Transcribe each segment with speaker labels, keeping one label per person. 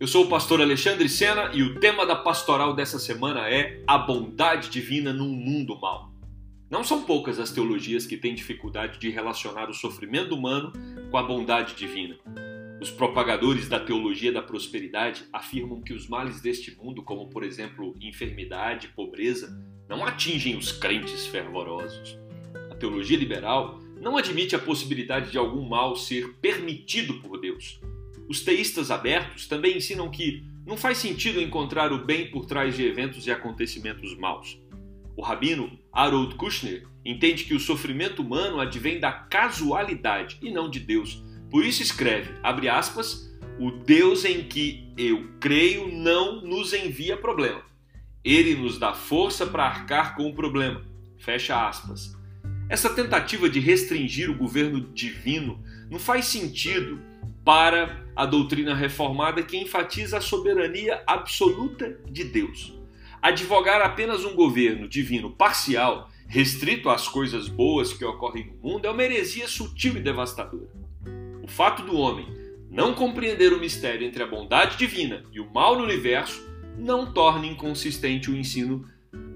Speaker 1: Eu sou o pastor Alexandre Sena e o tema da pastoral dessa semana é a bondade divina num mundo mau. Não são poucas as teologias que têm dificuldade de relacionar o sofrimento humano com a bondade divina. Os propagadores da teologia da prosperidade afirmam que os males deste mundo, como por exemplo enfermidade, pobreza, não atingem os crentes fervorosos. A teologia liberal não admite a possibilidade de algum mal ser permitido por Deus. Os teístas abertos também ensinam que não faz sentido encontrar o bem por trás de eventos e acontecimentos maus. O rabino Harold Kushner entende que o sofrimento humano advém da casualidade e não de Deus. Por isso escreve, abre aspas, o Deus em que eu creio não nos envia problema. Ele nos dá força para arcar com o problema. Fecha aspas. Essa tentativa de restringir o governo divino não faz sentido para a doutrina reformada que enfatiza a soberania absoluta de Deus. Advogar apenas um governo divino parcial, restrito às coisas boas que ocorrem no mundo, é uma heresia sutil e devastadora. O fato do homem não compreender o mistério entre a bondade divina e o mal no universo não torna inconsistente o ensino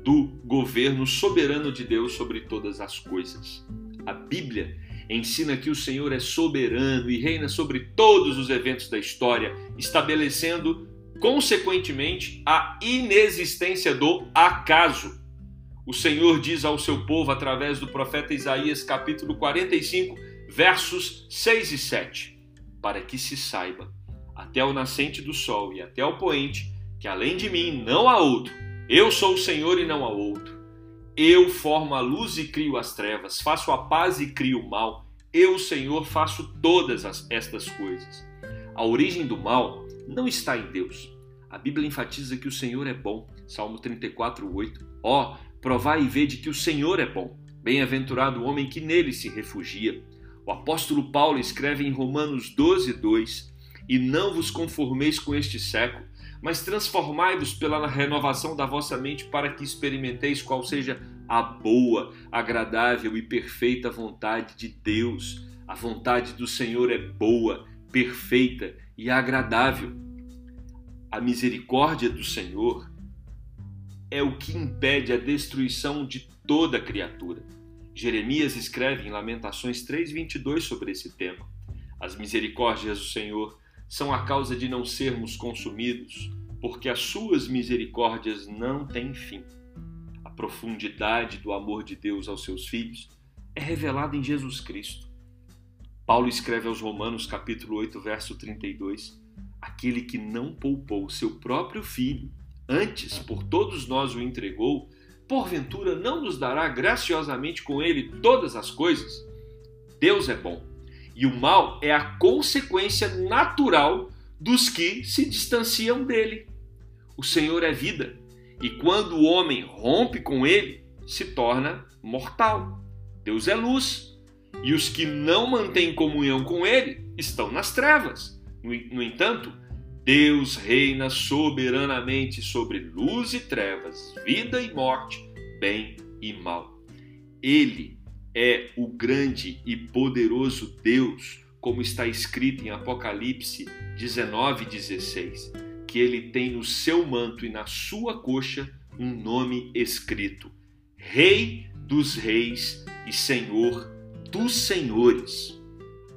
Speaker 1: do governo soberano de Deus sobre todas as coisas. A Bíblia ensina que o Senhor é soberano e reina sobre todos os eventos da história, estabelecendo, consequentemente, a inexistência do acaso. O Senhor diz ao seu povo através do profeta Isaías, capítulo 45, versos 6 e 7: Para que se saiba, até o nascente do sol e até o poente, que além de mim não há outro eu sou o Senhor e não há outro. Eu formo a luz e crio as trevas, faço a paz e crio o mal. Eu, Senhor, faço todas as, estas coisas. A origem do mal não está em Deus. A Bíblia enfatiza que o Senhor é bom. Salmo 34, 8. Ó, oh, provai e vede que o Senhor é bom. Bem-aventurado o homem que nele se refugia. O apóstolo Paulo escreve em Romanos 12, 2: E não vos conformeis com este século, mas transformai-vos pela renovação da vossa mente para que experimenteis qual seja a boa, agradável e perfeita vontade de Deus. A vontade do Senhor é boa, perfeita e agradável. A misericórdia do Senhor é o que impede a destruição de toda criatura. Jeremias escreve em Lamentações 3:22 sobre esse tema. As misericórdias do Senhor são a causa de não sermos consumidos, porque as suas misericórdias não têm fim. A profundidade do amor de Deus aos seus filhos é revelada em Jesus Cristo. Paulo escreve aos Romanos, capítulo 8, verso 32: Aquele que não poupou seu próprio filho, antes por todos nós o entregou, porventura não nos dará graciosamente com ele todas as coisas? Deus é bom e o mal é a consequência natural dos que se distanciam dele. O Senhor é vida, e quando o homem rompe com ele, se torna mortal. Deus é luz, e os que não mantêm comunhão com ele estão nas trevas. No, entanto, Deus reina soberanamente sobre luz e trevas, vida e morte, bem e mal. Ele é o grande e poderoso Deus, como está escrito em Apocalipse 19:16, que ele tem no seu manto e na sua coxa um nome escrito: Rei dos reis e Senhor dos senhores.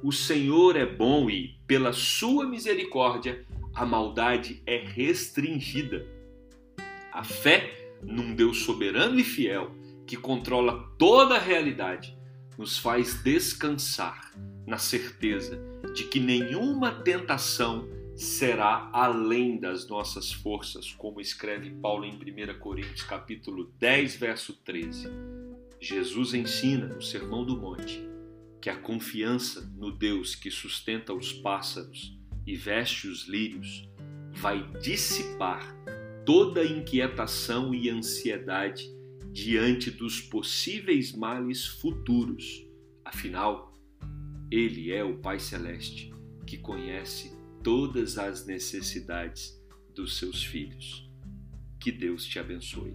Speaker 1: O Senhor é bom e, pela sua misericórdia, a maldade é restringida. A fé num Deus soberano e fiel que controla toda a realidade, nos faz descansar na certeza de que nenhuma tentação será além das nossas forças, como escreve Paulo em 1 Coríntios capítulo 10, verso 13. Jesus ensina no Sermão do Monte que a confiança no Deus que sustenta os pássaros e veste os lírios vai dissipar toda inquietação e ansiedade diante dos possíveis males futuros. Afinal, Ele é o Pai Celeste que conhece todas as necessidades dos seus filhos. Que Deus te abençoe.